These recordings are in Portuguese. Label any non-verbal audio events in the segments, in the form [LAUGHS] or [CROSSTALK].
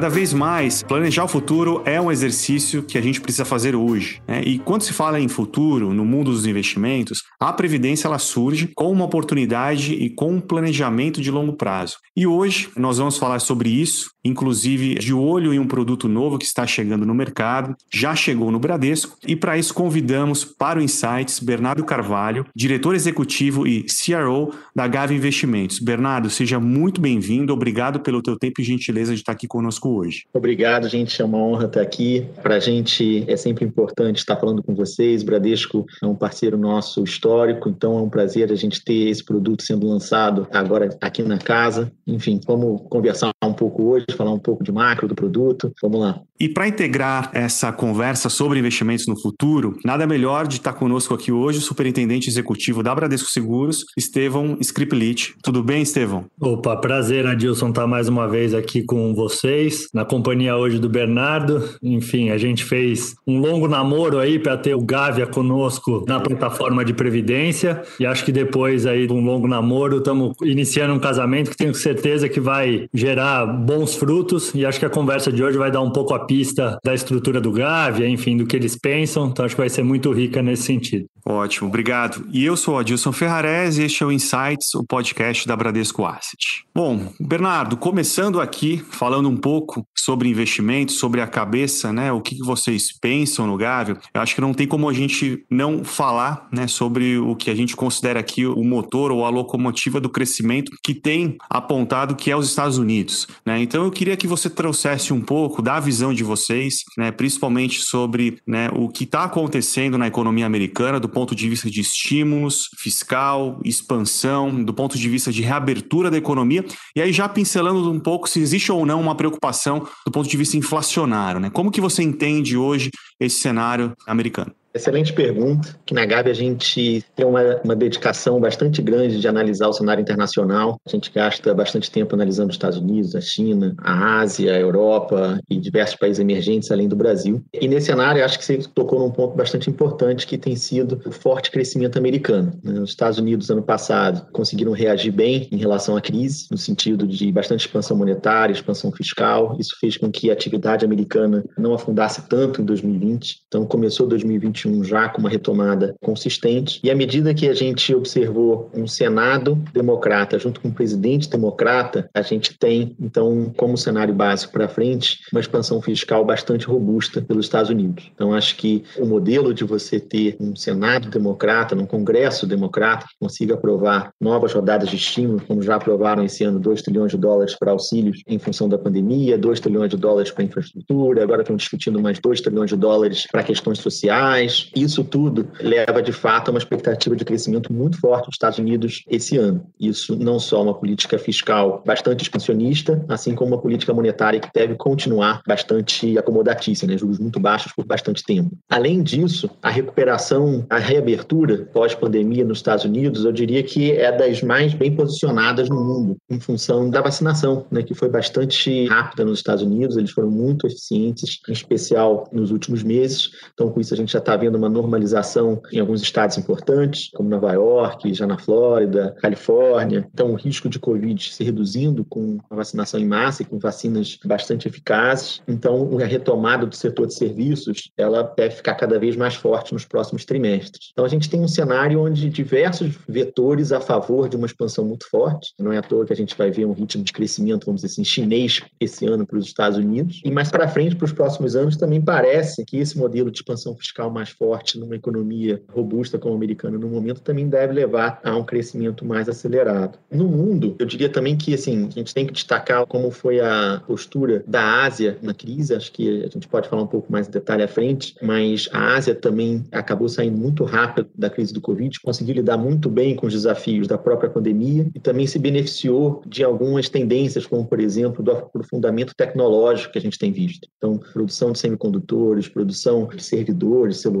Cada vez mais, planejar o futuro é um exercício que a gente precisa fazer hoje. Né? E quando se fala em futuro, no mundo dos investimentos, a previdência ela surge com uma oportunidade e com um planejamento de longo prazo. E hoje nós vamos falar sobre isso inclusive de olho em um produto novo que está chegando no mercado, já chegou no Bradesco, e para isso convidamos para o Insights Bernardo Carvalho, diretor executivo e CRO da Gave Investimentos. Bernardo, seja muito bem-vindo, obrigado pelo teu tempo e gentileza de estar aqui conosco hoje. Obrigado, gente, é uma honra estar aqui. Para a gente é sempre importante estar falando com vocês, Bradesco é um parceiro nosso histórico, então é um prazer a gente ter esse produto sendo lançado agora aqui na casa. Enfim, vamos conversar um pouco hoje falar um pouco de macro do produto. Vamos lá. E para integrar essa conversa sobre investimentos no futuro, nada melhor de estar conosco aqui hoje o superintendente executivo da Bradesco Seguros, Estevão Skriplit. Tudo bem, Estevão? Opa, prazer, Adilson, estar mais uma vez aqui com vocês, na companhia hoje do Bernardo. Enfim, a gente fez um longo namoro aí para ter o Gávea conosco na plataforma de previdência e acho que depois aí de um longo namoro estamos iniciando um casamento que tenho certeza que vai gerar bons frutos e acho que a conversa de hoje vai dar um pouco a pista da estrutura do Gávea, enfim, do que eles pensam. Então acho que vai ser muito rica nesse sentido. Ótimo, obrigado. E eu sou o Adilson Ferrares e este é o Insights, o podcast da Bradesco Asset. Bom, Bernardo, começando aqui, falando um pouco sobre investimentos, sobre a cabeça, né? O que vocês pensam no Gávea? Eu acho que não tem como a gente não falar, né, sobre o que a gente considera aqui o motor ou a locomotiva do crescimento que tem apontado que é os Estados Unidos, né? Então eu queria que você trouxesse um pouco da visão de vocês, né, principalmente sobre né, o que está acontecendo na economia americana do ponto de vista de estímulos fiscal, expansão, do ponto de vista de reabertura da economia, e aí já pincelando um pouco se existe ou não uma preocupação do ponto de vista inflacionário, né? Como que você entende hoje esse cenário americano? Excelente pergunta. Que na Gabi a gente tem uma, uma dedicação bastante grande de analisar o cenário internacional. A gente gasta bastante tempo analisando os Estados Unidos, a China, a Ásia, a Europa e diversos países emergentes além do Brasil. E nesse cenário, acho que você tocou num ponto bastante importante que tem sido o forte crescimento americano. Né? Os Estados Unidos, ano passado, conseguiram reagir bem em relação à crise, no sentido de bastante expansão monetária, expansão fiscal. Isso fez com que a atividade americana não afundasse tanto em 2020. Então, começou 2021 2021 já com uma retomada consistente. E à medida que a gente observou um Senado democrata junto com um presidente democrata, a gente tem, então, como cenário básico para frente, uma expansão fiscal bastante robusta pelos Estados Unidos. Então, acho que o modelo de você ter um Senado democrata, um Congresso democrata, que consiga aprovar novas rodadas de estímulo, como já aprovaram esse ano 2 trilhões de dólares para auxílios em função da pandemia, 2 trilhões de dólares para infraestrutura, agora estão discutindo mais 2 trilhões de dólares para questões sociais, isso tudo leva, de fato, a uma expectativa de crescimento muito forte dos Estados Unidos esse ano. Isso não só uma política fiscal bastante expansionista, assim como uma política monetária que deve continuar bastante acomodatícia, né? juros muito baixos por bastante tempo. Além disso, a recuperação, a reabertura pós-pandemia nos Estados Unidos, eu diria que é das mais bem posicionadas no mundo, em função da vacinação, né? que foi bastante rápida nos Estados Unidos, eles foram muito eficientes, em especial nos últimos meses. Então, com isso, a gente já está havendo uma normalização em alguns estados importantes, como Nova York, já na Flórida, Califórnia. Então, o risco de Covid se reduzindo com a vacinação em massa e com vacinas bastante eficazes. Então, a retomada do setor de serviços, ela deve ficar cada vez mais forte nos próximos trimestres. Então, a gente tem um cenário onde diversos vetores a favor de uma expansão muito forte. Não é à toa que a gente vai ver um ritmo de crescimento, vamos dizer assim, chinês esse ano para os Estados Unidos. E mais para frente, para os próximos anos, também parece que esse modelo de expansão fiscal mais forte numa economia robusta como a americana no momento também deve levar a um crescimento mais acelerado. No mundo, eu diria também que assim, a gente tem que destacar como foi a postura da Ásia na crise, acho que a gente pode falar um pouco mais em detalhe à frente, mas a Ásia também acabou saindo muito rápido da crise do Covid, conseguiu lidar muito bem com os desafios da própria pandemia e também se beneficiou de algumas tendências, como por exemplo, do aprofundamento tecnológico que a gente tem visto. Então, produção de semicondutores, produção de servidores, celulares,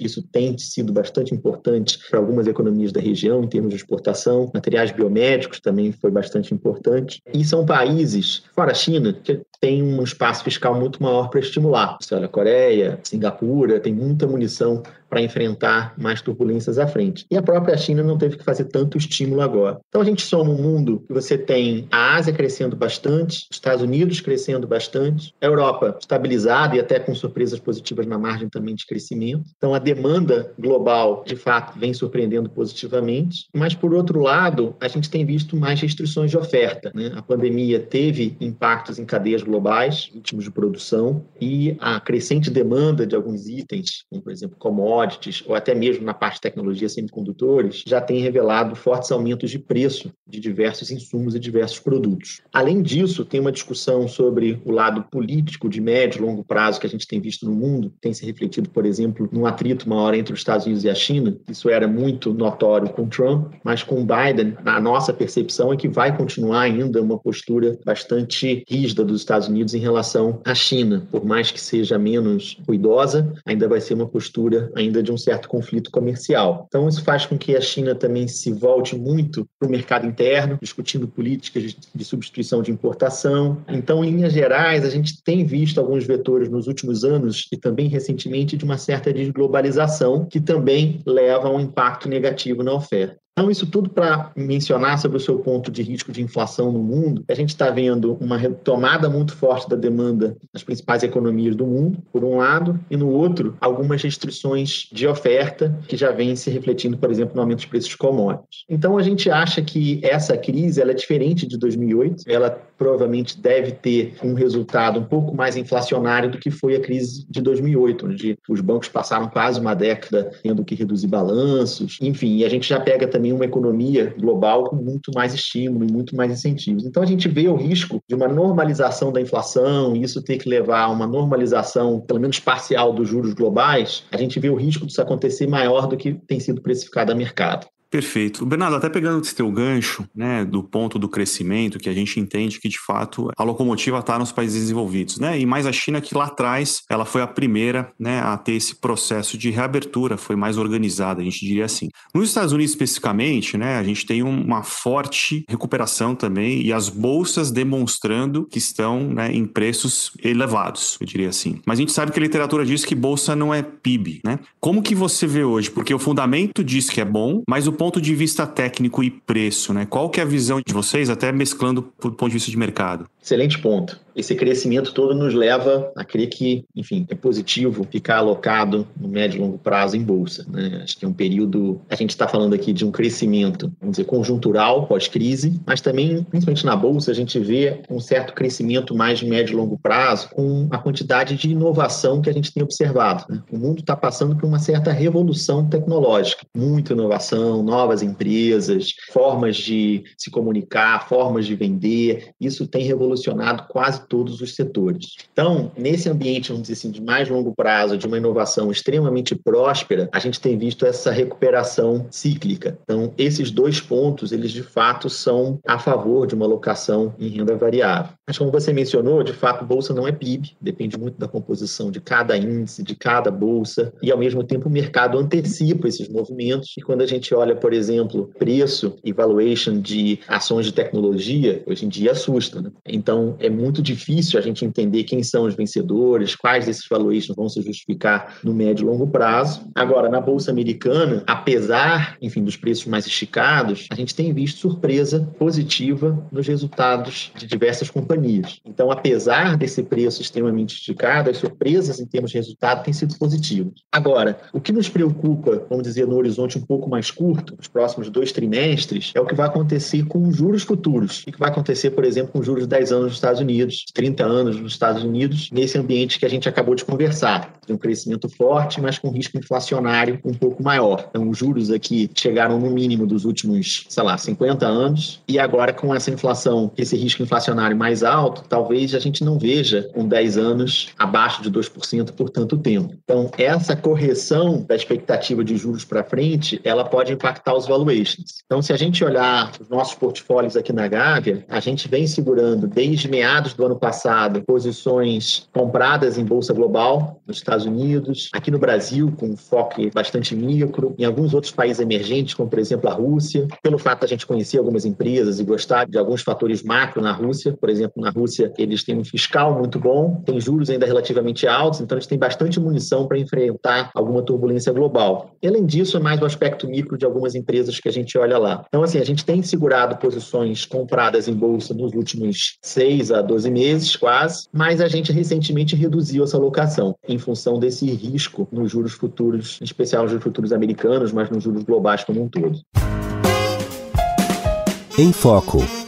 isso tem sido bastante importante para algumas economias da região em termos de exportação. Materiais biomédicos também foi bastante importante. E são países, fora a China, que tem um espaço fiscal muito maior para estimular. Você olha, Coreia, Singapura, tem muita munição para enfrentar mais turbulências à frente. E a própria China não teve que fazer tanto estímulo agora. Então a gente soma um mundo que você tem a Ásia crescendo bastante, os Estados Unidos crescendo bastante, a Europa estabilizada e até com surpresas positivas na margem também de crescimento. Então a demanda global, de fato, vem surpreendendo positivamente. Mas por outro lado, a gente tem visto mais restrições de oferta. Né? A pandemia teve impactos em cadeias globais, ritmos de produção e a crescente demanda de alguns itens, como por exemplo commodities commodities, ou até mesmo na parte de tecnologia semicondutores, já tem revelado fortes aumentos de preço de diversos insumos e diversos produtos. Além disso, tem uma discussão sobre o lado político de médio e longo prazo que a gente tem visto no mundo, tem se refletido, por exemplo, num atrito maior entre os Estados Unidos e a China. Isso era muito notório com Trump, mas com Biden, a nossa percepção é que vai continuar ainda uma postura bastante rígida dos Estados Unidos em relação à China, por mais que seja menos ruidosa, ainda vai ser uma postura ainda ainda de um certo conflito comercial. Então, isso faz com que a China também se volte muito para o mercado interno, discutindo políticas de substituição de importação. Então, em linhas gerais, a gente tem visto alguns vetores nos últimos anos e também recentemente de uma certa desglobalização, que também leva a um impacto negativo na oferta. Então, isso tudo para mencionar sobre o seu ponto de risco de inflação no mundo, a gente está vendo uma retomada muito forte da demanda nas principais economias do mundo, por um lado, e no outro, algumas restrições de oferta que já vêm se refletindo, por exemplo, no aumento dos preços de commodities. Então, a gente acha que essa crise ela é diferente de 2008, ela provavelmente deve ter um resultado um pouco mais inflacionário do que foi a crise de 2008, onde os bancos passaram quase uma década tendo que reduzir balanços, enfim, e a gente já pega também uma economia global com muito mais estímulo e muito mais incentivos. Então a gente vê o risco de uma normalização da inflação, e isso ter que levar a uma normalização, pelo menos parcial, dos juros globais, a gente vê o risco disso acontecer maior do que tem sido precificado a mercado. Perfeito. Bernardo, até pegando esse teu gancho, né, do ponto do crescimento, que a gente entende que, de fato, a locomotiva está nos países desenvolvidos, né, e mais a China que lá atrás, ela foi a primeira, né, a ter esse processo de reabertura, foi mais organizada, a gente diria assim. Nos Estados Unidos, especificamente, né, a gente tem uma forte recuperação também e as bolsas demonstrando que estão, né, em preços elevados, eu diria assim. Mas a gente sabe que a literatura diz que bolsa não é PIB, né? Como que você vê hoje? Porque o fundamento diz que é bom, mas o ponto de vista técnico e preço, né? Qual que é a visão de vocês, até mesclando do ponto de vista de mercado? Excelente ponto esse crescimento todo nos leva a crer que, enfim, é positivo ficar alocado no médio e longo prazo em bolsa. Né? Acho que é um período. A gente está falando aqui de um crescimento, vamos dizer, conjuntural, pós-crise, mas também, principalmente na bolsa, a gente vê um certo crescimento mais de médio e longo prazo com a quantidade de inovação que a gente tem observado. Né? O mundo está passando por uma certa revolução tecnológica, muita inovação, novas empresas, formas de se comunicar, formas de vender. Isso tem revolucionado quase todos os setores. Então, nesse ambiente, vamos dizer assim, de mais longo prazo, de uma inovação extremamente próspera, a gente tem visto essa recuperação cíclica. Então, esses dois pontos, eles de fato são a favor de uma alocação em renda variável. Mas como você mencionou, de fato, bolsa não é PIB, depende muito da composição de cada índice, de cada bolsa, e ao mesmo tempo o mercado antecipa esses movimentos. E quando a gente olha, por exemplo, preço e valuation de ações de tecnologia, hoje em dia assusta. Né? Então, é muito difícil a gente entender quem são os vencedores, quais desses valuations vão se justificar no médio e longo prazo. Agora, na Bolsa Americana, apesar, enfim, dos preços mais esticados, a gente tem visto surpresa positiva nos resultados de diversas companhias. Então, apesar desse preço extremamente esticado, as surpresas em termos de resultado têm sido positivas. Agora, o que nos preocupa, vamos dizer, no horizonte um pouco mais curto, nos próximos dois trimestres, é o que vai acontecer com os juros futuros. O que vai acontecer, por exemplo, com os juros de 10 anos nos Estados Unidos, 30 anos nos Estados Unidos, nesse ambiente que a gente acabou de conversar. Tem um crescimento forte, mas com risco inflacionário um pouco maior. Então, os juros aqui chegaram no mínimo dos últimos, sei lá, 50 anos, e agora com essa inflação, esse risco inflacionário mais alto, talvez a gente não veja com 10 anos abaixo de 2% por tanto tempo. Então, essa correção da expectativa de juros para frente, ela pode impactar impactar os valuations. Então, se a gente olhar os nossos portfólios aqui na Gávea, a gente vem segurando desde meados do ano passado posições compradas em bolsa global, nos Estados Unidos, aqui no Brasil, com foco bastante micro, em alguns outros países emergentes, como por exemplo a Rússia, pelo fato de a gente conhecer algumas empresas e gostar de alguns fatores macro na Rússia, por exemplo, na Rússia eles têm um fiscal muito bom, tem juros ainda relativamente altos, então eles têm bastante munição para enfrentar alguma turbulência global. E, além disso, é mais o aspecto micro de algumas empresas que a gente olha lá. Então, assim, a gente tem segurado posições compradas em bolsa nos últimos 6 a 12 meses, quase, mas a gente recentemente reduziu essa alocação em função desse risco nos juros futuros, em especial nos juros futuros americanos, mas nos juros globais como um todo. Em Foco.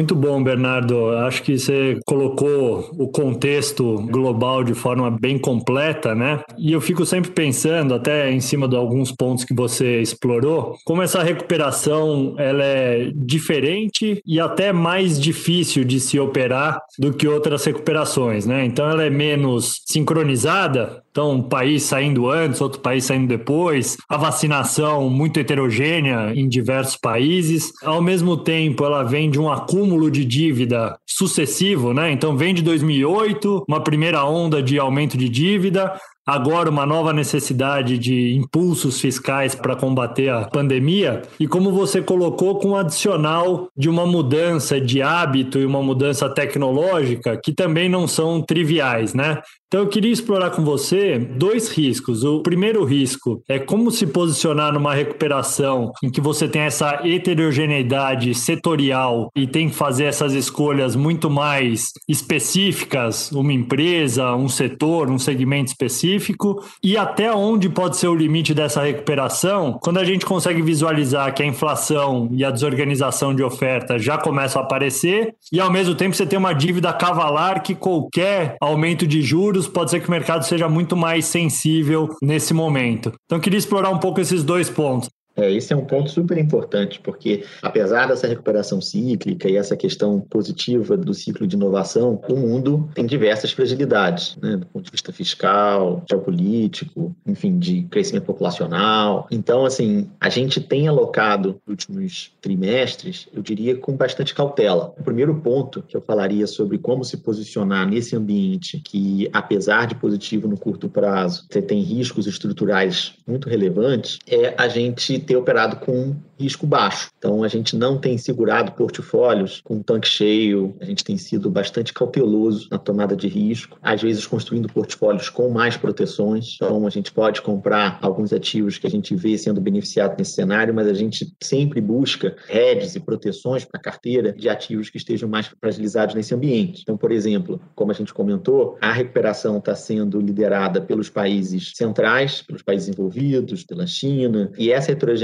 Muito bom, Bernardo. Acho que você colocou o contexto global de forma bem completa, né? E eu fico sempre pensando, até em cima de alguns pontos que você explorou, como essa recuperação ela é diferente e até mais difícil de se operar do que outras recuperações, né? Então ela é menos sincronizada, então, um país saindo antes, outro país saindo depois, a vacinação muito heterogênea em diversos países. Ao mesmo tempo, ela vem de um acúmulo de dívida sucessivo, né? Então, vem de 2008, uma primeira onda de aumento de dívida, agora uma nova necessidade de impulsos fiscais para combater a pandemia e como você colocou com o adicional de uma mudança de hábito e uma mudança tecnológica que também não são triviais, né? Então eu queria explorar com você dois riscos. O primeiro risco é como se posicionar numa recuperação em que você tem essa heterogeneidade setorial e tem que fazer essas escolhas muito mais específicas, uma empresa, um setor, um segmento específico, e até onde pode ser o limite dessa recuperação quando a gente consegue visualizar que a inflação e a desorganização de oferta já começam a aparecer e ao mesmo tempo você tem uma dívida cavalar que qualquer aumento de juros pode ser que o mercado seja muito mais sensível nesse momento. Então, queria explorar um pouco esses dois pontos. É, esse é um ponto super importante, porque apesar dessa recuperação cíclica e essa questão positiva do ciclo de inovação, o mundo tem diversas fragilidades, né, do ponto de vista fiscal, geopolítico, enfim, de crescimento populacional. Então, assim, a gente tem alocado nos últimos trimestres, eu diria, com bastante cautela. O primeiro ponto que eu falaria sobre como se posicionar nesse ambiente que, apesar de positivo no curto prazo, você tem riscos estruturais muito relevantes, é a gente ter operado com risco baixo. Então, a gente não tem segurado portfólios com tanque cheio, a gente tem sido bastante cauteloso na tomada de risco, às vezes construindo portfólios com mais proteções. Então, a gente pode comprar alguns ativos que a gente vê sendo beneficiado nesse cenário, mas a gente sempre busca hedges e proteções para a carteira de ativos que estejam mais fragilizados nesse ambiente. Então, por exemplo, como a gente comentou, a recuperação está sendo liderada pelos países centrais, pelos países envolvidos, pela China, e essa heterogeneidade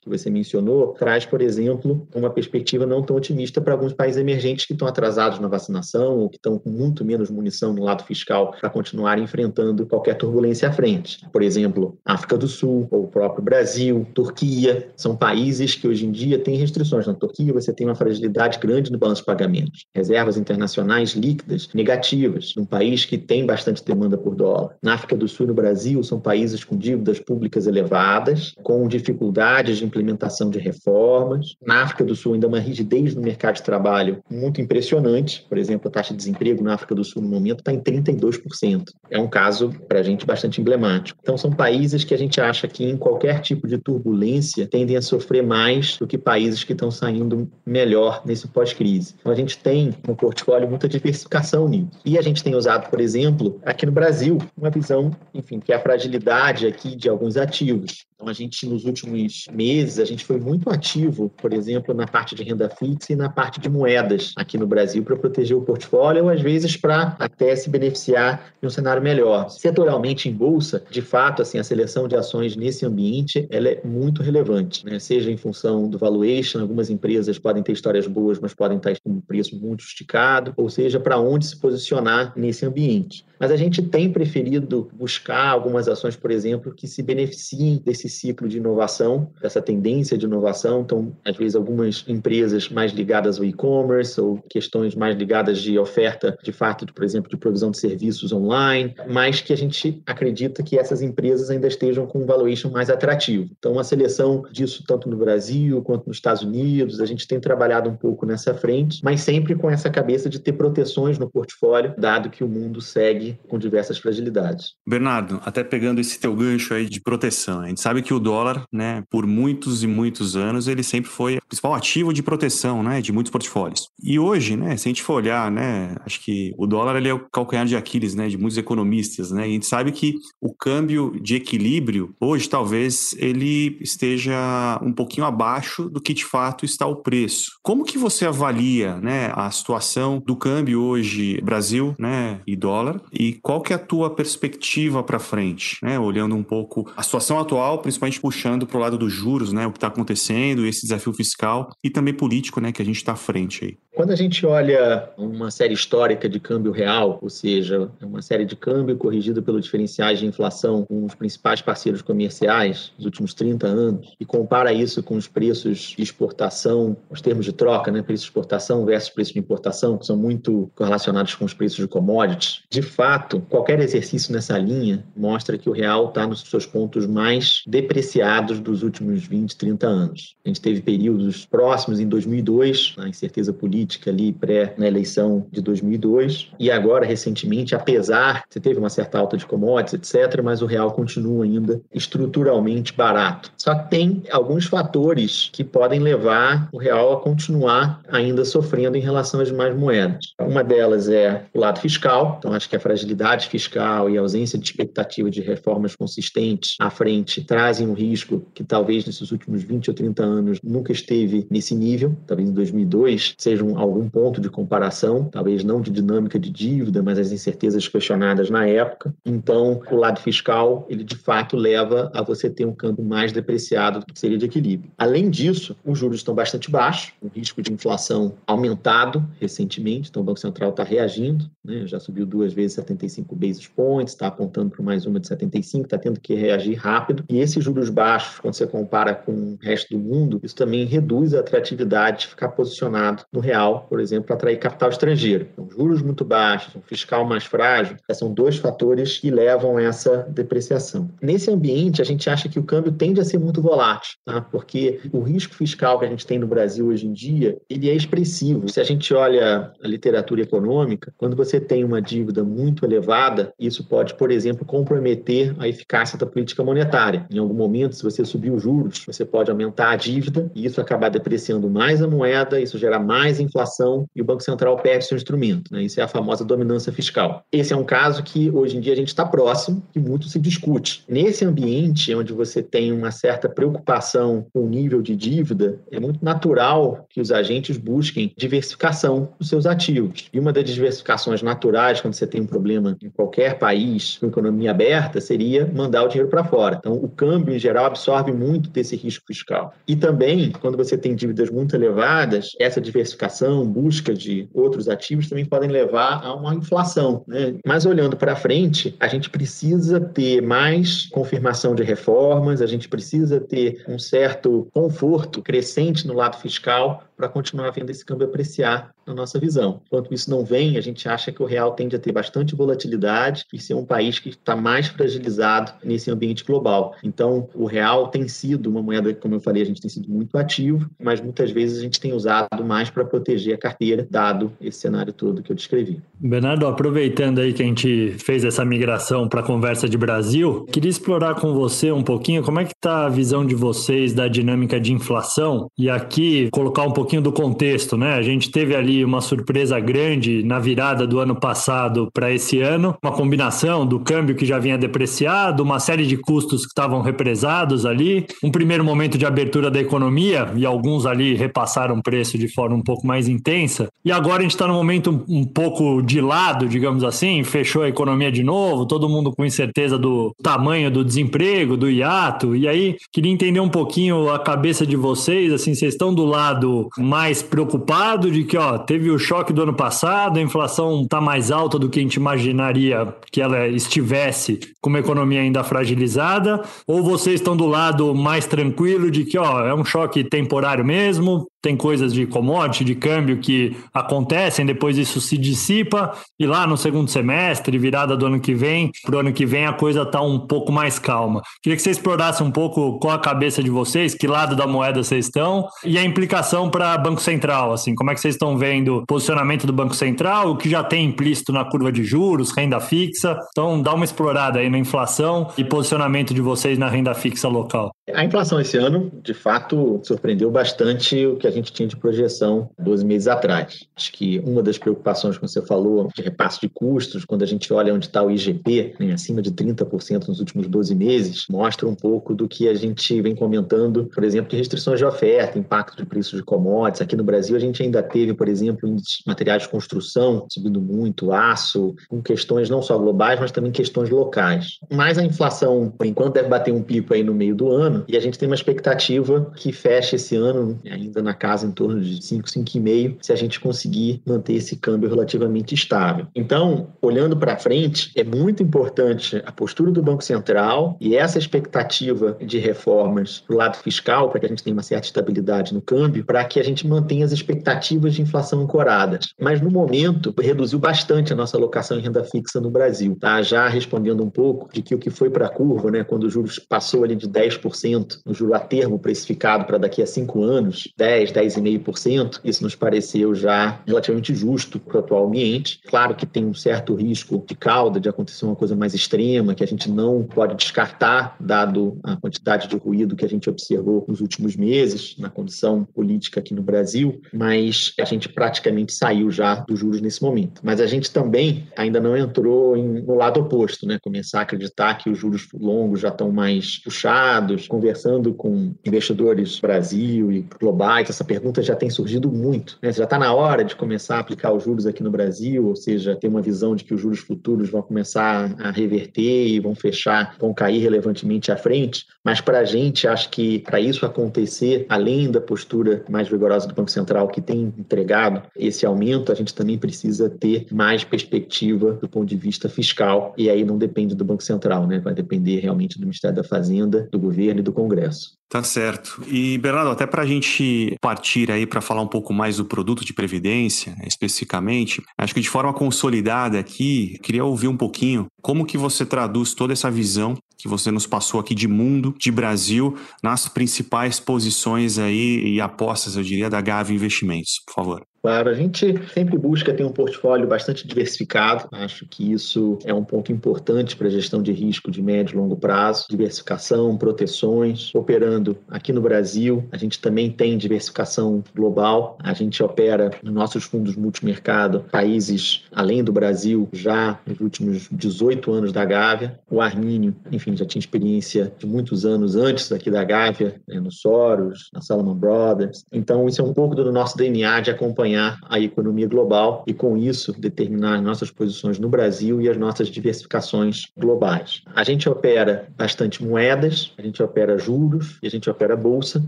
que você mencionou traz, por exemplo, uma perspectiva não tão otimista para alguns países emergentes que estão atrasados na vacinação ou que estão com muito menos munição no lado fiscal para continuar enfrentando qualquer turbulência à frente. Por exemplo, África do Sul, ou o próprio Brasil, Turquia, são países que hoje em dia têm restrições. Na Turquia, você tem uma fragilidade grande no balanço de pagamentos, reservas internacionais líquidas negativas, num país que tem bastante demanda por dólar. Na África do Sul e no Brasil, são países com dívidas públicas elevadas, com dificuldades de implementação de reformas. Na África do Sul, ainda uma rigidez no mercado de trabalho muito impressionante. Por exemplo, a taxa de desemprego na África do Sul no momento está em 32%. É um caso, para a gente, bastante emblemático. Então, são países que a gente acha que, em qualquer tipo de turbulência, tendem a sofrer mais do que países que estão saindo melhor nesse pós-crise. Então, a gente tem no portfólio muita diversificação nisso. E a gente tem usado, por exemplo, aqui no Brasil, uma visão, enfim, que é a fragilidade aqui de alguns ativos. Então, a gente, nos últimos meses, a gente foi muito ativo, por exemplo, na parte de renda fixa e na parte de moedas aqui no Brasil para proteger o portfólio ou, às vezes, para até se beneficiar de um cenário melhor. Setorialmente, em bolsa, de fato, assim, a seleção de ações nesse ambiente ela é muito relevante, né? seja em função do valuation, algumas empresas podem ter histórias boas, mas podem estar com um preço muito esticado, ou seja, para onde se posicionar nesse ambiente. Mas a gente tem preferido buscar algumas ações, por exemplo, que se beneficiem desse ciclo de inovação, dessa tendência de inovação. Então, às vezes, algumas empresas mais ligadas ao e-commerce ou questões mais ligadas de oferta, de fato, por exemplo, de provisão de serviços online, mas que a gente acredita que essas empresas ainda estejam com um valuation mais atrativo. Então, a seleção disso tanto no Brasil quanto nos Estados Unidos, a gente tem trabalhado um pouco nessa frente, mas sempre com essa cabeça de ter proteções no portfólio, dado que o mundo segue com diversas fragilidades. Bernardo, até pegando esse teu gancho aí de proteção, a gente sabe que o dólar, né, por muitos e muitos anos, ele sempre foi o principal ativo de proteção, né, de muitos portfólios. E hoje, né, se a gente for olhar, né, acho que o dólar ele é o calcanhar de Aquiles, né, de muitos economistas, né, a gente sabe que o câmbio de equilíbrio hoje talvez ele esteja um pouquinho abaixo do que de fato está o preço. Como que você avalia, né, a situação do câmbio hoje Brasil, né, e dólar e qual que é a tua perspectiva para frente, né, olhando um pouco a situação atual, principalmente puxando para o lado dos juros, né, o que está acontecendo, esse desafio fiscal e também político, né, que a gente está à frente aí. Quando a gente olha uma série histórica de câmbio real, ou seja, uma série de câmbio corrigida pelo diferenciais de inflação com os principais parceiros comerciais dos últimos 30 anos, e compara isso com os preços de exportação, os termos de troca, né, preço de exportação versus preço de importação, que são muito correlacionados com os preços de commodities, de fato, qualquer exercício nessa linha mostra que o real está nos seus pontos mais depreciados dos últimos 20, 30 anos. A gente teve períodos próximos em 2002, na incerteza política, política ali pré na eleição de 2002 e agora recentemente, apesar você teve uma certa alta de commodities, etc, mas o real continua ainda estruturalmente barato. Só que tem alguns fatores que podem levar o real a continuar ainda sofrendo em relação às demais moedas. Uma delas é o lado fiscal, então acho que a fragilidade fiscal e a ausência de expectativa de reformas consistentes à frente trazem um risco que talvez nesses últimos 20 ou 30 anos nunca esteve nesse nível, talvez em 2002 seja um algum ponto de comparação, talvez não de dinâmica de dívida, mas as incertezas questionadas na época. Então, o lado fiscal, ele de fato leva a você ter um campo mais depreciado do que seria de equilíbrio. Além disso, os juros estão bastante baixos, o risco de inflação aumentado recentemente, então o Banco Central está reagindo, né? já subiu duas vezes 75 basis points, está apontando para mais uma de 75, está tendo que reagir rápido. E esses juros baixos, quando você compara com o resto do mundo, isso também reduz a atratividade de ficar posicionado no real por exemplo, para atrair capital estrangeiro. Então, juros muito baixos, um fiscal mais frágil, são dois fatores que levam a essa depreciação. Nesse ambiente, a gente acha que o câmbio tende a ser muito volátil, tá? porque o risco fiscal que a gente tem no Brasil hoje em dia, ele é expressivo. Se a gente olha a literatura econômica, quando você tem uma dívida muito elevada, isso pode, por exemplo, comprometer a eficácia da política monetária. Em algum momento, se você subir os juros, você pode aumentar a dívida e isso acabar depreciando mais a moeda, isso gera mais inflação e o Banco Central perde seu instrumento. Né? Isso é a famosa dominância fiscal. Esse é um caso que hoje em dia a gente está próximo e muito se discute. Nesse ambiente onde você tem uma certa preocupação com o nível de dívida, é muito natural que os agentes busquem diversificação dos seus ativos. E uma das diversificações naturais quando você tem um problema em qualquer país com economia aberta seria mandar o dinheiro para fora. Então, o câmbio, em geral, absorve muito desse risco fiscal. E também, quando você tem dívidas muito elevadas, essa diversificação busca de outros ativos também podem levar a uma inflação. Né? Mas olhando para frente, a gente precisa ter mais confirmação de reformas, a gente precisa ter um certo conforto crescente no lado fiscal para continuar vendo esse câmbio apreciar na nossa visão. Enquanto isso não vem, a gente acha que o real tende a ter bastante volatilidade e ser um país que está mais fragilizado nesse ambiente global. Então, o real tem sido uma moeda, como eu falei, a gente tem sido muito ativo, mas muitas vezes a gente tem usado mais para proteger a carteira, dado esse cenário todo que eu descrevi. Bernardo, aproveitando aí que a gente fez essa migração para a conversa de Brasil, queria explorar com você um pouquinho como é que está a visão de vocês da dinâmica de inflação e aqui colocar um pouquinho do contexto, né? A gente teve ali uma surpresa grande na virada do ano passado para esse ano, uma combinação do câmbio que já vinha depreciado, uma série de custos que estavam represados ali, um primeiro momento de abertura da economia e alguns ali repassaram preço de forma um pouco mais intensa. E agora a gente está num momento um pouco de lado, digamos assim, fechou a economia de novo, todo mundo com incerteza do tamanho do desemprego, do hiato. E aí, queria entender um pouquinho a cabeça de vocês, assim, vocês estão do lado mais preocupado de que, ó, teve o choque do ano passado, a inflação está mais alta do que a gente imaginaria que ela estivesse com uma economia ainda fragilizada? Ou vocês estão do lado mais tranquilo de que, ó, é um choque temporário mesmo, tem coisas de commodity, de câmbio que acontecem, depois isso se dissipa e lá no segundo semestre, virada do ano que vem, para o ano que vem a coisa está um pouco mais calma. Queria que você explorasse um pouco qual a cabeça de vocês, que lado da moeda vocês estão e a implicação para Banco Central, assim, como é que vocês estão vendo o posicionamento do Banco Central, o que já tem implícito na curva de juros, renda fixa. Então, dá uma explorada aí na inflação e posicionamento de vocês na renda fixa local. A inflação esse ano, de fato, surpreendeu bastante o que a gente tinha de projeção 12 meses atrás. Acho que uma das preocupações que você falou de repasse de custos, quando a gente olha onde está o IGP, né, acima de 30% nos últimos 12 meses, mostra um pouco do que a gente vem comentando, por exemplo, de restrições de oferta, impacto de preços de commodities. Aqui no Brasil, a gente ainda teve, por exemplo, materiais de construção subindo muito, aço, com questões não só globais, mas também questões locais. Mas a inflação, por enquanto, deve bater um pico aí no meio do ano e a gente tem uma expectativa que feche esse ano ainda na casa em torno de 5, 5,5, se a gente conseguir manter esse câmbio relativamente estável. Então, olhando para frente, é muito importante a postura do Banco Central e essa expectativa de reformas do lado fiscal, para que a gente tenha uma certa estabilidade no câmbio, para que a gente mantenha as expectativas de inflação ancoradas. Mas, no momento, reduziu bastante a nossa alocação em renda fixa no Brasil. Tá? Já respondendo um pouco de que o que foi para a curva, né, quando os juros passou ali de 10% no juro a termo precificado para daqui a cinco anos, 10, 10,5%, isso nos pareceu já relativamente justo para o atual ambiente. Claro que tem um certo risco de cauda, de acontecer uma coisa mais extrema, que a gente não pode descartar, dado a quantidade de ruído que a gente observou nos últimos meses, na condição política aqui no Brasil, mas a gente praticamente saiu já dos juros nesse momento. Mas a gente também ainda não entrou em, no lado oposto, né? Começar a acreditar que os juros longos já estão mais puxados, conversando com investidores Brasil e globais, essa pergunta já tem surgido muito. Né? Já está na hora de começar a aplicar os juros aqui no Brasil, ou seja, ter uma visão de que os juros futuros vão começar a reverter e vão fechar, vão cair relevantemente à frente. Mas para a gente, acho que para isso acontecer, além da postura mais vigorosa do Banco Central que tem entregado esse aumento, a gente também precisa ter mais perspectiva do ponto de vista fiscal. E aí não depende do Banco Central, né? vai depender realmente do Ministério da Fazenda, do governo do Congresso. Tá certo. E, Bernardo, até para a gente partir aí para falar um pouco mais do produto de previdência, especificamente, acho que de forma consolidada aqui, queria ouvir um pouquinho como que você traduz toda essa visão que você nos passou aqui de mundo, de Brasil, nas principais posições aí e apostas, eu diria, da Gave Investimentos, por favor. Claro, a gente sempre busca ter um portfólio bastante diversificado. Acho que isso é um ponto importante para a gestão de risco de médio e longo prazo. Diversificação, proteções, operando aqui no Brasil. A gente também tem diversificação global. A gente opera nos nossos fundos multimercado países além do Brasil já nos últimos 18 anos da Gávea. O Armínio, enfim, já tinha experiência de muitos anos antes aqui da Gávea, né, no Soros, na Salomon Brothers. Então, isso é um pouco do nosso DNA de acompanhar acompanhar a economia global e, com isso, determinar as nossas posições no Brasil e as nossas diversificações globais. A gente opera bastante moedas, a gente opera juros e a gente opera bolsa.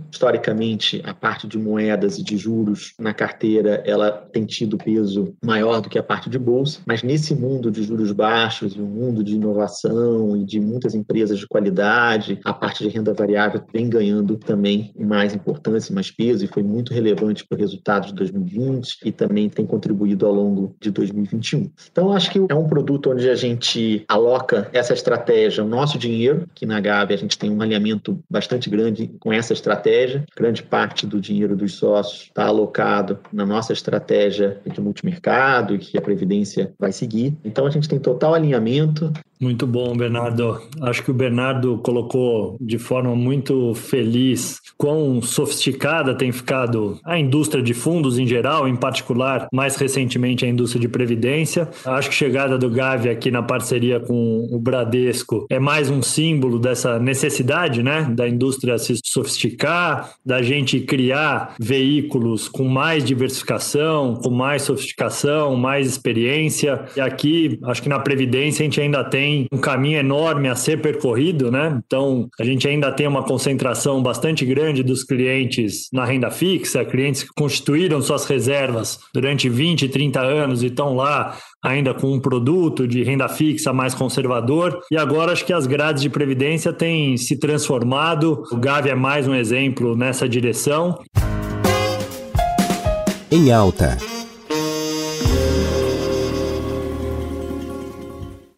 Historicamente, a parte de moedas e de juros na carteira ela tem tido peso maior do que a parte de bolsa, mas nesse mundo de juros baixos e um mundo de inovação e de muitas empresas de qualidade, a parte de renda variável vem ganhando também mais importância, mais peso e foi muito relevante para o resultado de 2020 e também tem contribuído ao longo de 2021. Então, acho que é um produto onde a gente aloca essa estratégia, o nosso dinheiro, que na Gabi a gente tem um alinhamento bastante grande com essa estratégia. Grande parte do dinheiro dos sócios está alocado na nossa estratégia de multimercado e que a Previdência vai seguir. Então, a gente tem total alinhamento muito bom, Bernardo. Acho que o Bernardo colocou de forma muito feliz quão sofisticada tem ficado a indústria de fundos em geral, em particular, mais recentemente a indústria de previdência. Acho que a chegada do Gavi aqui na parceria com o Bradesco é mais um símbolo dessa necessidade, né, da indústria se sofisticar, da gente criar veículos com mais diversificação, com mais sofisticação, mais experiência. E aqui, acho que na previdência a gente ainda tem tem um caminho enorme a ser percorrido, né? Então, a gente ainda tem uma concentração bastante grande dos clientes na renda fixa, clientes que constituíram suas reservas durante 20, 30 anos e estão lá ainda com um produto de renda fixa mais conservador. E agora acho que as grades de previdência têm se transformado. O Gavi é mais um exemplo nessa direção. Em alta.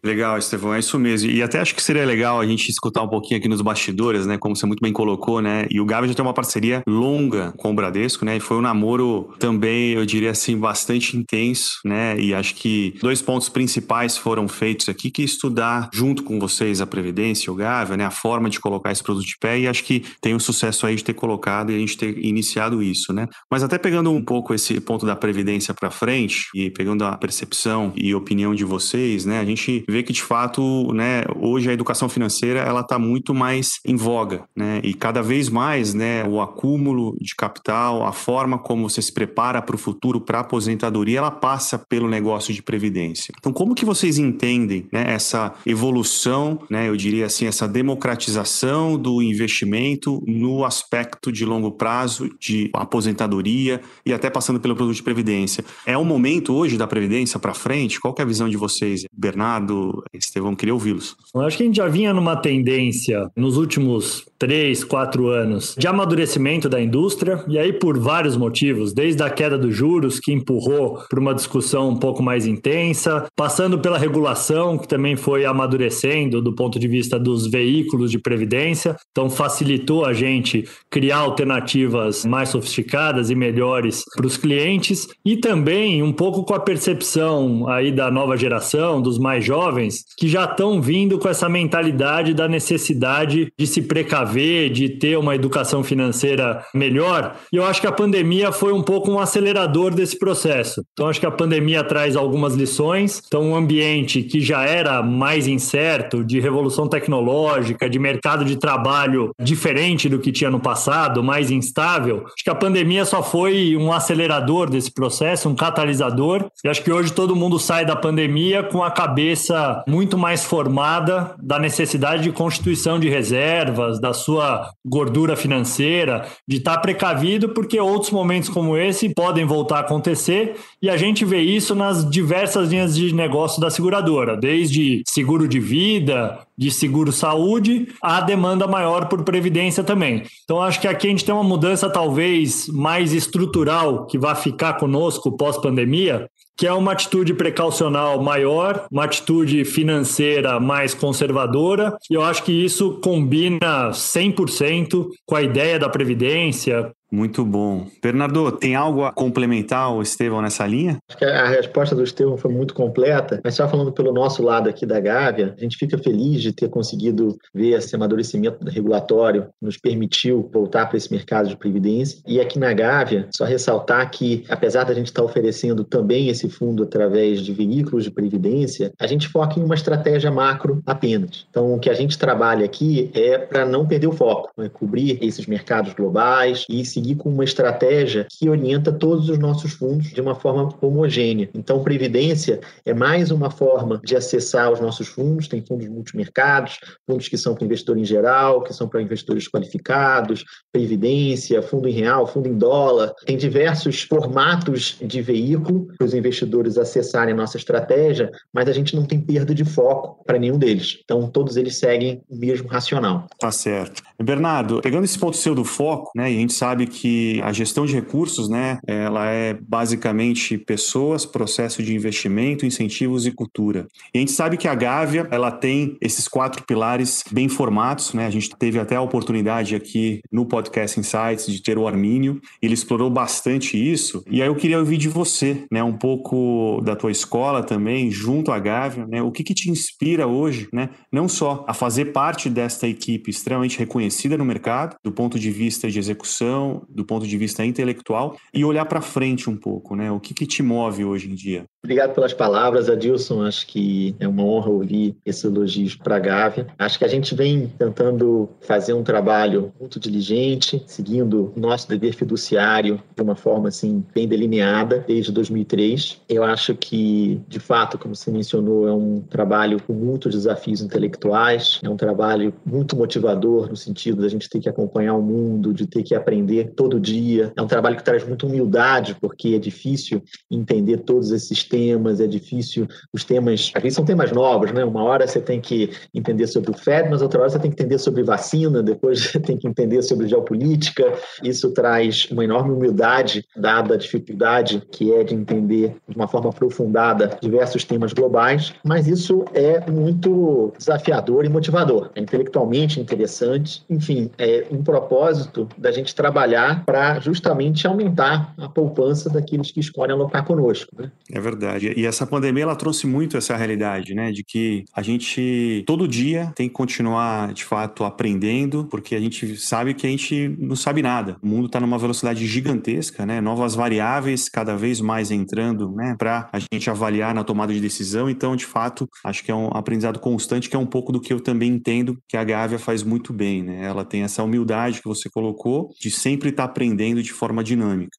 Legal, Estevão, é isso mesmo. E até acho que seria legal a gente escutar um pouquinho aqui nos bastidores, né? Como você muito bem colocou, né? E o Gavi já tem uma parceria longa com o Bradesco, né? E foi um namoro também, eu diria assim, bastante intenso, né? E acho que dois pontos principais foram feitos aqui, que é estudar junto com vocês a Previdência, o Gavi, né? A forma de colocar esse produto de pé. E acho que tem um sucesso aí de ter colocado e a gente ter iniciado isso, né? Mas até pegando um pouco esse ponto da Previdência para frente e pegando a percepção e opinião de vocês, né? A gente vê que de fato, né, hoje a educação financeira ela está muito mais em voga, né, e cada vez mais, né, o acúmulo de capital, a forma como você se prepara para o futuro, para a aposentadoria, ela passa pelo negócio de previdência. Então, como que vocês entendem, né, essa evolução, né, eu diria assim, essa democratização do investimento no aspecto de longo prazo de aposentadoria e até passando pelo produto de previdência? É o momento hoje da previdência para frente? Qual é a visão de vocês, Bernardo? Estevão, queria ouvi-los. Acho que a gente já vinha numa tendência nos últimos três, quatro anos de amadurecimento da indústria, e aí por vários motivos, desde a queda dos juros, que empurrou para uma discussão um pouco mais intensa, passando pela regulação, que também foi amadurecendo do ponto de vista dos veículos de previdência, então facilitou a gente criar alternativas mais sofisticadas e melhores para os clientes, e também um pouco com a percepção aí da nova geração, dos mais jovens jovens que já estão vindo com essa mentalidade da necessidade de se precaver, de ter uma educação financeira melhor. E eu acho que a pandemia foi um pouco um acelerador desse processo. Então, acho que a pandemia traz algumas lições. Então, um ambiente que já era mais incerto, de revolução tecnológica, de mercado de trabalho diferente do que tinha no passado, mais instável, acho que a pandemia só foi um acelerador desse processo, um catalisador. E acho que hoje todo mundo sai da pandemia com a cabeça muito mais formada da necessidade de constituição de reservas, da sua gordura financeira, de estar precavido, porque outros momentos como esse podem voltar a acontecer e a gente vê isso nas diversas linhas de negócio da seguradora, desde seguro de vida, de seguro saúde, a demanda maior por previdência também. Então acho que aqui a gente tem uma mudança talvez mais estrutural que vai ficar conosco pós-pandemia, que é uma atitude precaucional maior, uma atitude financeira mais conservadora, e eu acho que isso combina 100% com a ideia da previdência, muito bom. Bernardo, tem algo a complementar o Estevão nessa linha? Acho que a resposta do Estevão foi muito completa, mas só falando pelo nosso lado aqui da Gávea, a gente fica feliz de ter conseguido ver esse amadurecimento regulatório, nos permitiu voltar para esse mercado de previdência. E aqui na Gávea, só ressaltar que, apesar da gente estar oferecendo também esse fundo através de veículos de previdência, a gente foca em uma estratégia macro apenas. Então, o que a gente trabalha aqui é para não perder o foco, é cobrir esses mercados globais e se seguir com uma estratégia que orienta todos os nossos fundos de uma forma homogênea. Então, Previdência é mais uma forma de acessar os nossos fundos, tem fundos multimercados, fundos que são para investidor em geral, que são para investidores qualificados, Previdência, fundo em real, fundo em dólar, tem diversos formatos de veículo para os investidores acessarem a nossa estratégia, mas a gente não tem perda de foco para nenhum deles. Então, todos eles seguem o mesmo racional. Tá certo. Bernardo, pegando esse ponto seu do foco, né, e a gente sabe que a gestão de recursos, né, ela é basicamente pessoas, processo de investimento, incentivos e cultura. E a gente sabe que a Gávea, ela tem esses quatro pilares bem formados, né? A gente teve até a oportunidade aqui no podcast Insights de ter o Armínio, ele explorou bastante isso. E aí eu queria ouvir de você, né, um pouco da tua escola também, junto à Gávea, né? O que que te inspira hoje, né, não só a fazer parte desta equipe extremamente reconhecida no mercado, do ponto de vista de execução, do ponto de vista intelectual e olhar para frente um pouco, né? O que, que te move hoje em dia? Obrigado pelas palavras, Adilson. Acho que é uma honra ouvir esses elogios para a Gávea. Acho que a gente vem tentando fazer um trabalho muito diligente, seguindo nosso dever fiduciário de uma forma assim bem delineada desde 2003. Eu acho que, de fato, como você mencionou, é um trabalho com muitos desafios intelectuais, é um trabalho muito motivador no sentido da gente ter que acompanhar o mundo, de ter que aprender todo dia. É um trabalho que traz muita humildade, porque é difícil entender todos esses temas, é difícil os temas, vezes são temas novos, né? Uma hora você tem que entender sobre o FED, mas outra hora você tem que entender sobre vacina, depois [LAUGHS] você tem que entender sobre geopolítica. Isso traz uma enorme humildade, dada a dificuldade que é de entender de uma forma aprofundada diversos temas globais, mas isso é muito desafiador e motivador. É intelectualmente interessante, enfim, é um propósito da gente trabalhar para justamente aumentar a poupança daqueles que escolhem alocar conosco. Né? É verdade. E essa pandemia ela trouxe muito essa realidade, né, de que a gente todo dia tem que continuar de fato aprendendo, porque a gente sabe que a gente não sabe nada. O mundo está numa velocidade gigantesca, né? Novas variáveis cada vez mais entrando, né, para a gente avaliar na tomada de decisão. Então, de fato, acho que é um aprendizado constante, que é um pouco do que eu também entendo que a Gávea faz muito bem, né? Ela tem essa humildade que você colocou de sempre estar tá aprendendo de forma dinâmica.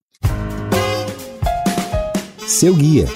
Seu guia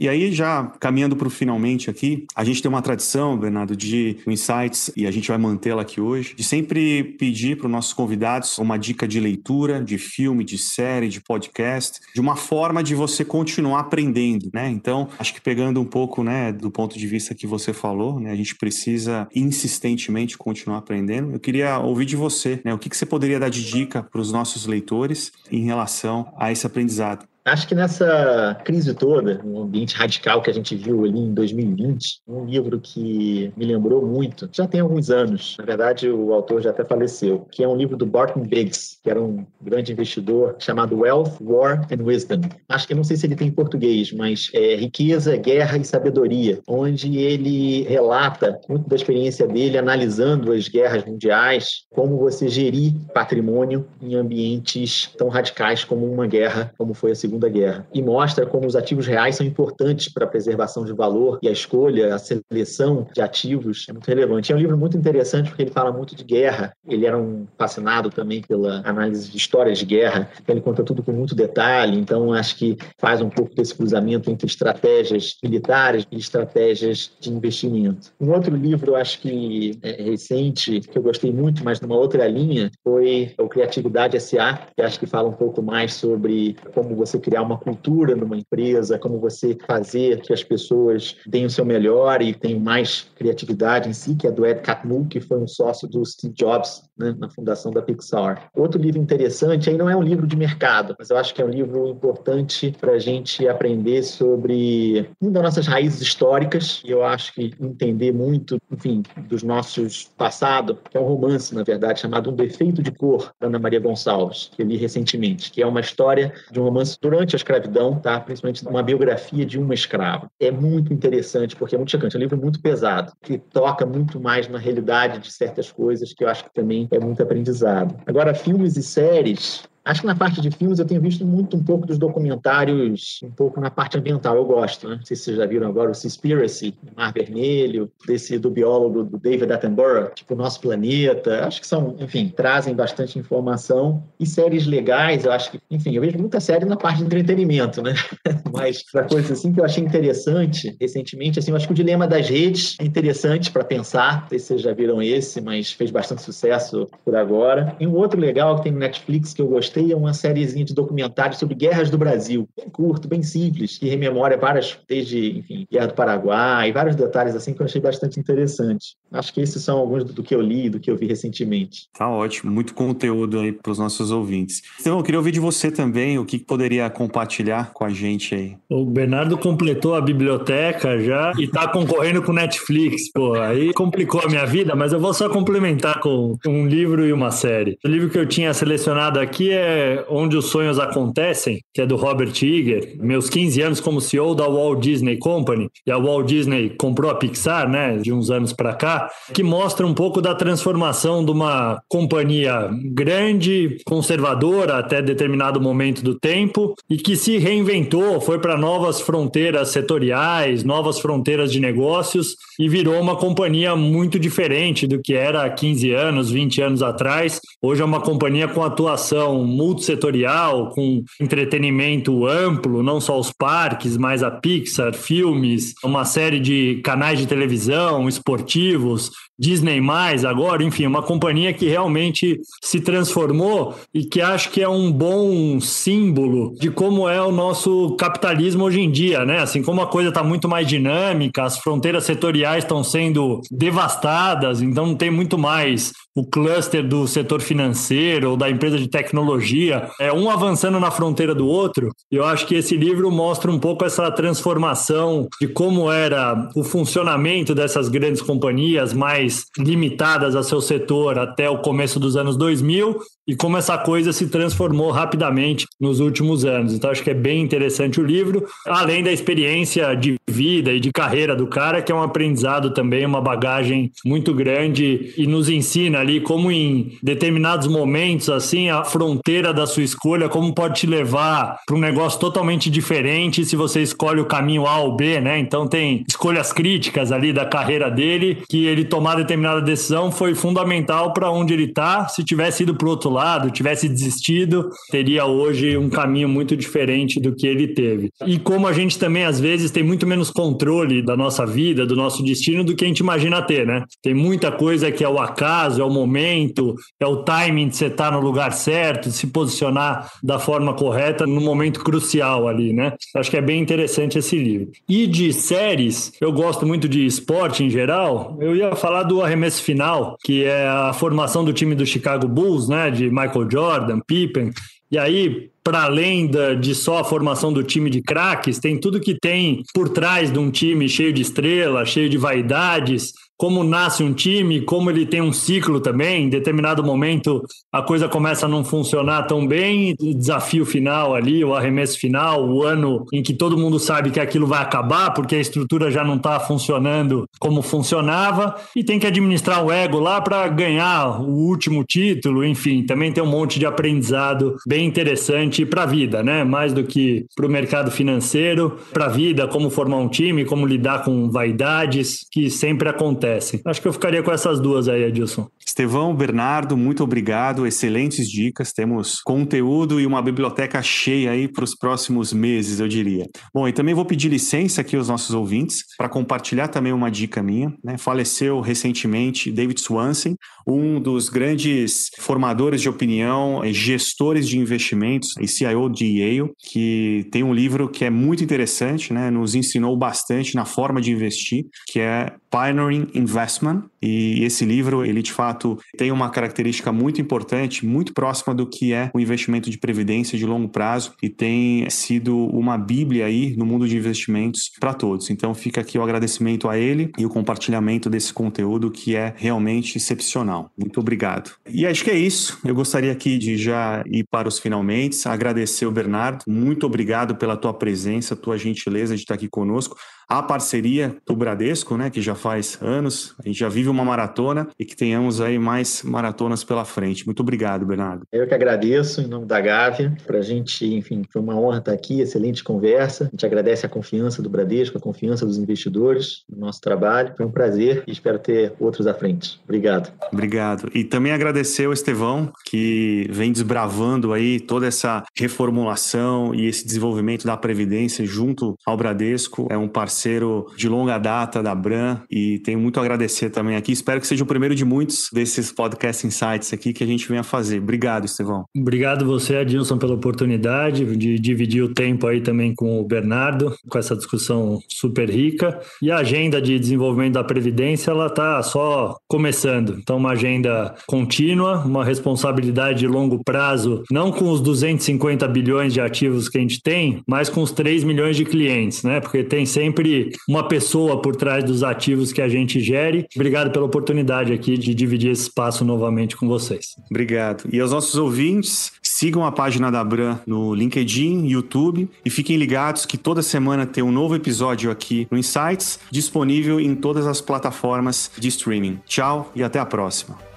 E aí, já caminhando para o finalmente aqui, a gente tem uma tradição, Bernardo, de insights, e a gente vai mantê-la aqui hoje, de sempre pedir para os nossos convidados uma dica de leitura, de filme, de série, de podcast, de uma forma de você continuar aprendendo, né? Então, acho que pegando um pouco, né, do ponto de vista que você falou, né, a gente precisa insistentemente continuar aprendendo. Eu queria ouvir de você, né, o que, que você poderia dar de dica para os nossos leitores em relação a esse aprendizado? Acho que nessa crise toda, no ambiente radical que a gente viu ali em 2020, um livro que me lembrou muito, já tem alguns anos, na verdade o autor já até faleceu, que é um livro do Barton Biggs, que era um grande investidor, chamado Wealth, War and Wisdom. Acho que não sei se ele tem em português, mas é Riqueza, Guerra e Sabedoria, onde ele relata muito da experiência dele analisando as guerras mundiais, como você gerir patrimônio em ambientes tão radicais como uma guerra, como foi a Segunda Segunda Guerra e mostra como os ativos reais são importantes para a preservação de valor e a escolha, a seleção de ativos é muito relevante. É um livro muito interessante porque ele fala muito de guerra. Ele era um fascinado também pela análise de histórias de guerra. Ele conta tudo com muito detalhe. Então acho que faz um pouco desse cruzamento entre estratégias militares e estratégias de investimento. Um outro livro, acho que é recente, que eu gostei muito, mas numa outra linha, foi o Criatividade SA, que acho que fala um pouco mais sobre como você criar uma cultura numa empresa, como você fazer que as pessoas deem o seu melhor e tenham mais criatividade em si, que é do Ed Catmull, que foi um sócio do Steve Jobs né, na fundação da Pixar. Outro livro interessante, aí não é um livro de mercado, mas eu acho que é um livro importante para a gente aprender sobre uma das nossas raízes históricas, e eu acho que entender muito, enfim, dos nossos passados, que é um romance, na verdade, chamado Um Defeito de Cor, da Ana Maria Gonçalves, que eu li recentemente, que é uma história de um romance durante a escravidão, tá? principalmente uma biografia de uma escrava. É muito interessante, porque é muito chocante, é um livro muito pesado, que toca muito mais na realidade de certas coisas, que eu acho que também é muito aprendizado. Agora, filmes e séries, Acho que na parte de filmes eu tenho visto muito um pouco dos documentários, um pouco na parte ambiental. Eu gosto, né? Não sei se vocês já viram agora o Seaspiracy, Mar Vermelho, desse do biólogo do David Attenborough, tipo Nosso Planeta. Acho que são, enfim, trazem bastante informação. E séries legais, eu acho que, enfim, eu vejo muita série na parte de entretenimento, né? [LAUGHS] Mas para coisa assim que eu achei interessante recentemente, assim, eu acho que o Dilema das Redes é interessante para pensar. Não sei se vocês já viram esse, mas fez bastante sucesso por agora. E um outro legal que tem no Netflix que eu gostei gostei é uma sériezinha de documentários sobre guerras do Brasil, bem curto, bem simples, que rememora várias, desde, enfim, Guerra do Paraguai, vários detalhes assim que eu achei bastante interessante. Acho que esses são alguns do, do que eu li, do que eu vi recentemente. Tá ótimo, muito conteúdo aí para os nossos ouvintes. Então, eu queria ouvir de você também o que poderia compartilhar com a gente aí. O Bernardo completou a biblioteca já e está concorrendo com Netflix, pô, aí complicou a minha vida, mas eu vou só complementar com um livro e uma série. O livro que eu tinha selecionado aqui é é Onde os Sonhos Acontecem, que é do Robert Iger, meus 15 anos como CEO da Walt Disney Company, e a Walt Disney comprou a Pixar, né, de uns anos para cá, que mostra um pouco da transformação de uma companhia grande, conservadora até determinado momento do tempo, e que se reinventou, foi para novas fronteiras setoriais, novas fronteiras de negócios, e virou uma companhia muito diferente do que era há 15 anos, 20 anos atrás. Hoje é uma companhia com atuação multissetorial, com entretenimento amplo, não só os parques, mas a Pixar, filmes, uma série de canais de televisão, esportivos, Disney agora, enfim, uma companhia que realmente se transformou e que acho que é um bom símbolo de como é o nosso capitalismo hoje em dia, né? Assim como a coisa está muito mais dinâmica, as fronteiras setoriais estão sendo devastadas, então não tem muito mais o cluster do setor financeiro ou da empresa de tecnologia, é um avançando na fronteira do outro. Eu acho que esse livro mostra um pouco essa transformação de como era o funcionamento dessas grandes companhias mais mais limitadas a seu setor até o começo dos anos 2000 e como essa coisa se transformou rapidamente nos últimos anos. Então, acho que é bem interessante o livro, além da experiência de vida e de carreira do cara, que é um aprendizado também, uma bagagem muito grande e nos ensina ali como em determinados momentos, assim, a fronteira da sua escolha, como pode te levar para um negócio totalmente diferente se você escolhe o caminho A ou B, né? Então, tem escolhas críticas ali da carreira dele, que ele tomar determinada decisão foi fundamental para onde ele está. Se tivesse ido para o outro lado, tivesse desistido, teria hoje um caminho muito diferente do que ele teve. E como a gente também, às vezes, tem muito menos controle da nossa vida, do nosso destino, do que a gente imagina ter, né? Tem muita coisa que é o acaso, é o momento, é o timing de você estar no lugar certo, de se posicionar da forma correta no momento crucial ali, né? Acho que é bem interessante esse livro. E de séries, eu gosto muito de esporte em geral. Eu ia falar do Arremesso Final, que é a formação do time do Chicago Bulls, né? De Michael Jordan, Pippen. E aí, para além de só a formação do time de craques, tem tudo que tem por trás de um time cheio de estrelas, cheio de vaidades, como nasce um time, como ele tem um ciclo também. Em determinado momento a coisa começa a não funcionar tão bem, o desafio final ali, o arremesso final, o ano em que todo mundo sabe que aquilo vai acabar porque a estrutura já não está funcionando como funcionava e tem que administrar o ego lá para ganhar o último título. Enfim, também tem um monte de aprendizado bem interessante para a vida, né? Mais do que para o mercado financeiro, para a vida, como formar um time, como lidar com vaidades que sempre acontecem acontece. Acho que eu ficaria com essas duas aí, Edilson. Estevão, Bernardo, muito obrigado. Excelentes dicas. Temos conteúdo e uma biblioteca cheia aí para os próximos meses, eu diria. Bom, e também vou pedir licença aqui aos nossos ouvintes para compartilhar também uma dica minha. Né? Faleceu recentemente David Swanson, um dos grandes formadores de opinião, gestores de investimentos e CIO de Yale, que tem um livro que é muito interessante, né? nos ensinou bastante na forma de investir, que é Pioneering Investment. E esse livro, ele de fato tem uma característica muito importante, muito próxima do que é o investimento de previdência de longo prazo e tem sido uma bíblia aí no mundo de investimentos para todos. Então fica aqui o agradecimento a ele e o compartilhamento desse conteúdo que é realmente excepcional. Muito obrigado. E acho que é isso. Eu gostaria aqui de já ir para os finalmente, agradecer o Bernardo. Muito obrigado pela tua presença, tua gentileza de estar aqui conosco a parceria do Bradesco, né, que já faz anos, a gente já vive uma maratona e que tenhamos aí mais maratonas pela frente. Muito obrigado, Bernardo. Eu que agradeço em nome da Gávea. Para a gente, enfim, foi uma honra estar aqui, excelente conversa. A gente agradece a confiança do Bradesco, a confiança dos investidores no nosso trabalho. Foi um prazer e espero ter outros à frente. Obrigado. Obrigado. E também agradecer ao Estevão, que vem desbravando aí toda essa reformulação e esse desenvolvimento da Previdência junto ao Bradesco. É um parceiro de longa data da Bran e tenho muito a agradecer também aqui. Espero que seja o primeiro de muitos desses podcast insights aqui que a gente venha fazer. Obrigado, Estevão. Obrigado você, Adilson, pela oportunidade de dividir o tempo aí também com o Bernardo, com essa discussão super rica. E a agenda de desenvolvimento da Previdência, ela está só começando. Então, uma agenda contínua, uma responsabilidade de longo prazo, não com os 250 bilhões de ativos que a gente tem, mas com os 3 milhões de clientes, né? Porque tem sempre uma pessoa por trás dos ativos que a gente gere. Obrigado pela oportunidade aqui de dividir esse espaço novamente com vocês. Obrigado. E aos nossos ouvintes, Sigam a página da Bran no LinkedIn, YouTube e fiquem ligados que toda semana tem um novo episódio aqui no Insights, disponível em todas as plataformas de streaming. Tchau e até a próxima.